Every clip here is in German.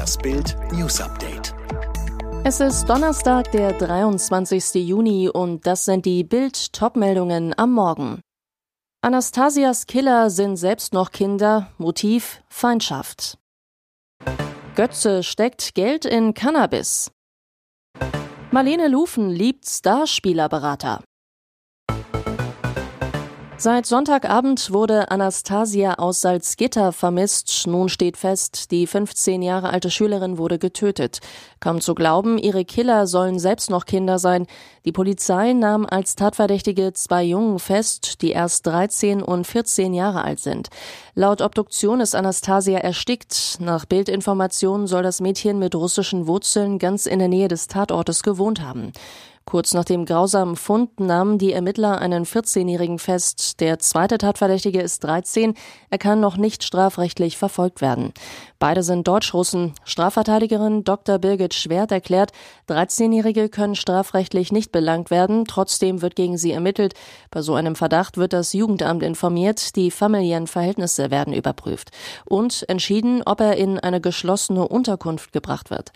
Das Bild News Update. Es ist Donnerstag, der 23. Juni und das sind die Bild Topmeldungen am Morgen. Anastasias Killer sind selbst noch Kinder, Motiv Feindschaft. Götze steckt Geld in Cannabis. Marlene Lufen liebt Starspielerberater. Seit Sonntagabend wurde Anastasia aus Salzgitter vermisst. Nun steht fest, die 15 Jahre alte Schülerin wurde getötet. Kaum zu glauben, ihre Killer sollen selbst noch Kinder sein. Die Polizei nahm als Tatverdächtige zwei Jungen fest, die erst 13 und 14 Jahre alt sind. Laut Obduktion ist Anastasia erstickt. Nach Bildinformationen soll das Mädchen mit russischen Wurzeln ganz in der Nähe des Tatortes gewohnt haben. Kurz nach dem grausamen Fund nahmen die Ermittler einen 14-Jährigen fest. Der zweite Tatverdächtige ist 13. Er kann noch nicht strafrechtlich verfolgt werden. Beide sind Deutschrussen. Strafverteidigerin Dr. Birgit Schwert erklärt, 13-Jährige können strafrechtlich nicht belangt werden. Trotzdem wird gegen sie ermittelt. Bei so einem Verdacht wird das Jugendamt informiert. Die familiären Verhältnisse werden überprüft. Und entschieden, ob er in eine geschlossene Unterkunft gebracht wird.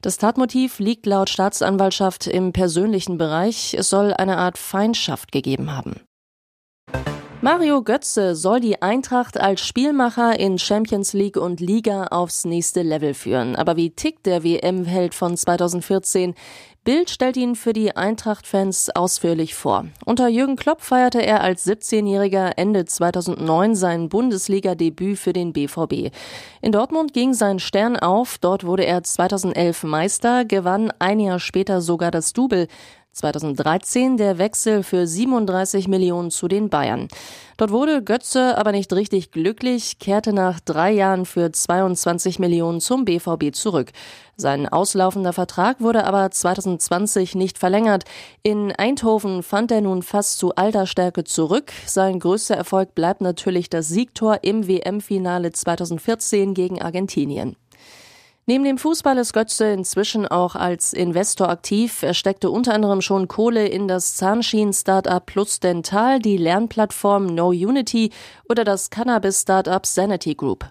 Das Tatmotiv liegt laut Staatsanwaltschaft im persönlichen öffentlichen Bereich. Es soll eine Art Feindschaft gegeben haben. Mario Götze soll die Eintracht als Spielmacher in Champions League und Liga aufs nächste Level führen. Aber wie tickt der WM-Held von 2014? Bild stellt ihn für die Eintracht-Fans ausführlich vor. Unter Jürgen Klopp feierte er als 17-Jähriger Ende 2009 sein Bundesliga-Debüt für den BVB. In Dortmund ging sein Stern auf, dort wurde er 2011 Meister, gewann ein Jahr später sogar das Double. 2013 der Wechsel für 37 Millionen zu den Bayern. Dort wurde Götze aber nicht richtig glücklich, kehrte nach drei Jahren für 22 Millionen zum BVB zurück. Sein auslaufender Vertrag wurde aber 2020 nicht verlängert. In Eindhoven fand er nun fast zu alter Stärke zurück. Sein größter Erfolg bleibt natürlich das Siegtor im WM-Finale 2014 gegen Argentinien. Neben dem Fußball ist Götze inzwischen auch als Investor aktiv. Er steckte unter anderem schon Kohle in das Zahnschienen-Startup Plus Dental, die Lernplattform No Unity oder das Cannabis-Startup Sanity Group.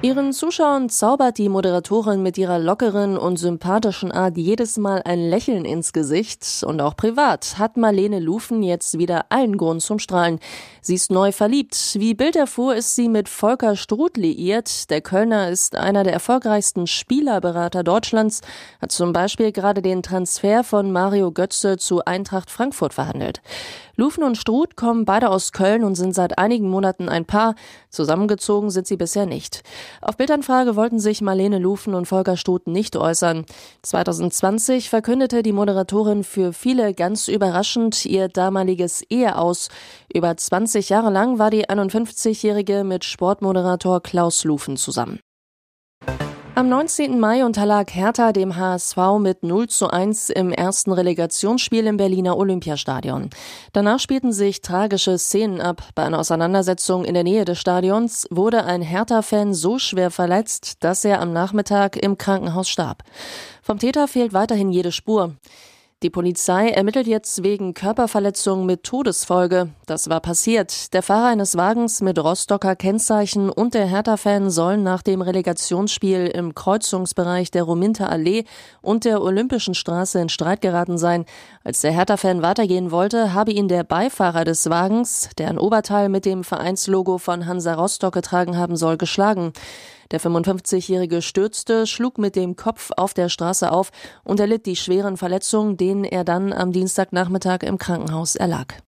Ihren Zuschauern zaubert die Moderatorin mit ihrer lockeren und sympathischen Art jedes Mal ein Lächeln ins Gesicht. Und auch privat hat Marlene Lufen jetzt wieder allen Grund zum Strahlen. Sie ist neu verliebt. Wie Bild erfuhr, ist sie mit Volker Struth liiert. Der Kölner ist einer der erfolgreichsten Spielerberater Deutschlands, hat zum Beispiel gerade den Transfer von Mario Götze zu Eintracht Frankfurt verhandelt. Lufen und Struth kommen beide aus Köln und sind seit einigen Monaten ein Paar. Zusammengezogen sind sie bisher nicht. Auf Bildanfrage wollten sich Marlene Lufen und Volker Struth nicht äußern. 2020 verkündete die Moderatorin für viele ganz überraschend ihr damaliges Ehe aus. Über 20 Jahre lang war die 51-Jährige mit Sportmoderator Klaus Lufen zusammen. Am 19. Mai unterlag Hertha dem HSV mit 0 zu 1 im ersten Relegationsspiel im Berliner Olympiastadion. Danach spielten sich tragische Szenen ab. Bei einer Auseinandersetzung in der Nähe des Stadions wurde ein Hertha-Fan so schwer verletzt, dass er am Nachmittag im Krankenhaus starb. Vom Täter fehlt weiterhin jede Spur. Die Polizei ermittelt jetzt wegen Körperverletzung mit Todesfolge. Das war passiert. Der Fahrer eines Wagens mit Rostocker Kennzeichen und der Hertha-Fan sollen nach dem Relegationsspiel im Kreuzungsbereich der Rominter Allee und der Olympischen Straße in Streit geraten sein. Als der Hertha-Fan weitergehen wollte, habe ihn der Beifahrer des Wagens, der ein Oberteil mit dem Vereinslogo von Hansa Rostock getragen haben soll, geschlagen. Der 55-Jährige stürzte, schlug mit dem Kopf auf der Straße auf und erlitt die schweren Verletzungen, denen er dann am Dienstagnachmittag im Krankenhaus erlag.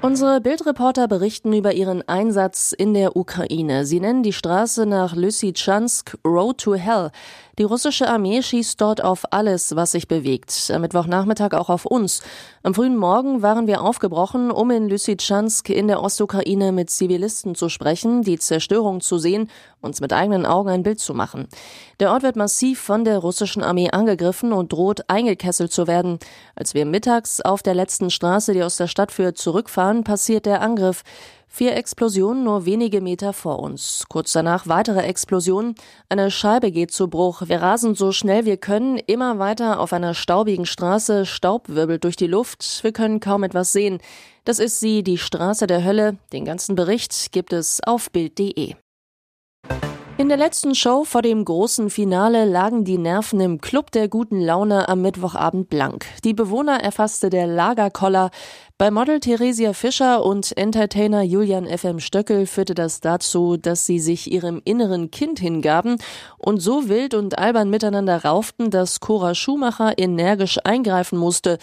Unsere Bildreporter berichten über ihren Einsatz in der Ukraine. Sie nennen die Straße nach Lysychansk Road to Hell. Die russische Armee schießt dort auf alles, was sich bewegt. Am Mittwochnachmittag auch auf uns. Am frühen Morgen waren wir aufgebrochen, um in Lysychansk in der Ostukraine mit Zivilisten zu sprechen, die Zerstörung zu sehen, uns mit eigenen Augen ein Bild zu machen. Der Ort wird massiv von der russischen Armee angegriffen und droht eingekesselt zu werden. Als wir mittags auf der letzten Straße, die aus der Stadt führt, zurückfahren, passiert der Angriff. Vier Explosionen nur wenige Meter vor uns. Kurz danach weitere Explosionen. Eine Scheibe geht zu Bruch. Wir rasen so schnell wir können, immer weiter auf einer staubigen Straße. Staub wirbelt durch die Luft. Wir können kaum etwas sehen. Das ist sie, die Straße der Hölle. Den ganzen Bericht gibt es auf Bild.de. In der letzten Show vor dem großen Finale lagen die Nerven im Club der guten Laune am Mittwochabend blank. Die Bewohner erfasste der Lagerkoller. Bei Model Theresia Fischer und Entertainer Julian FM Stöckel führte das dazu, dass sie sich ihrem inneren Kind hingaben und so wild und albern miteinander rauften, dass Cora Schumacher energisch eingreifen musste.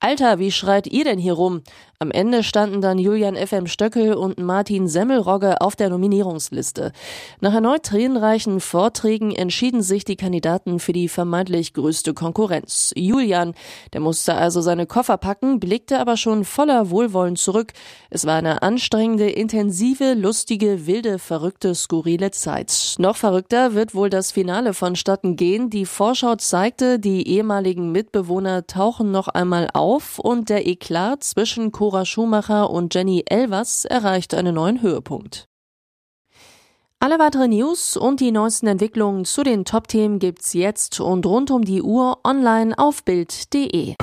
Alter, wie schreit ihr denn hier rum? Am Ende standen dann Julian FM Stöckel und Martin Semmelrogge auf der Nominierungsliste. Nach erneut tränenreichen Vorträgen entschieden sich die Kandidaten für die vermeintlich größte Konkurrenz. Julian, der musste also seine Koffer packen, blickte aber schon voller Wohlwollen zurück. Es war eine anstrengende, intensive, lustige, wilde, verrückte, skurrile Zeit. Noch verrückter wird wohl das Finale vonstatten gehen. Die Vorschau zeigte, die ehemaligen Mitbewohner tauchen noch einmal auf und der Eklat zwischen Cora Schumacher und Jenny Elvers erreicht einen neuen Höhepunkt. Alle weiteren News und die neuesten Entwicklungen zu den Top-Themen gibt's jetzt und rund um die Uhr online auf Bild.de.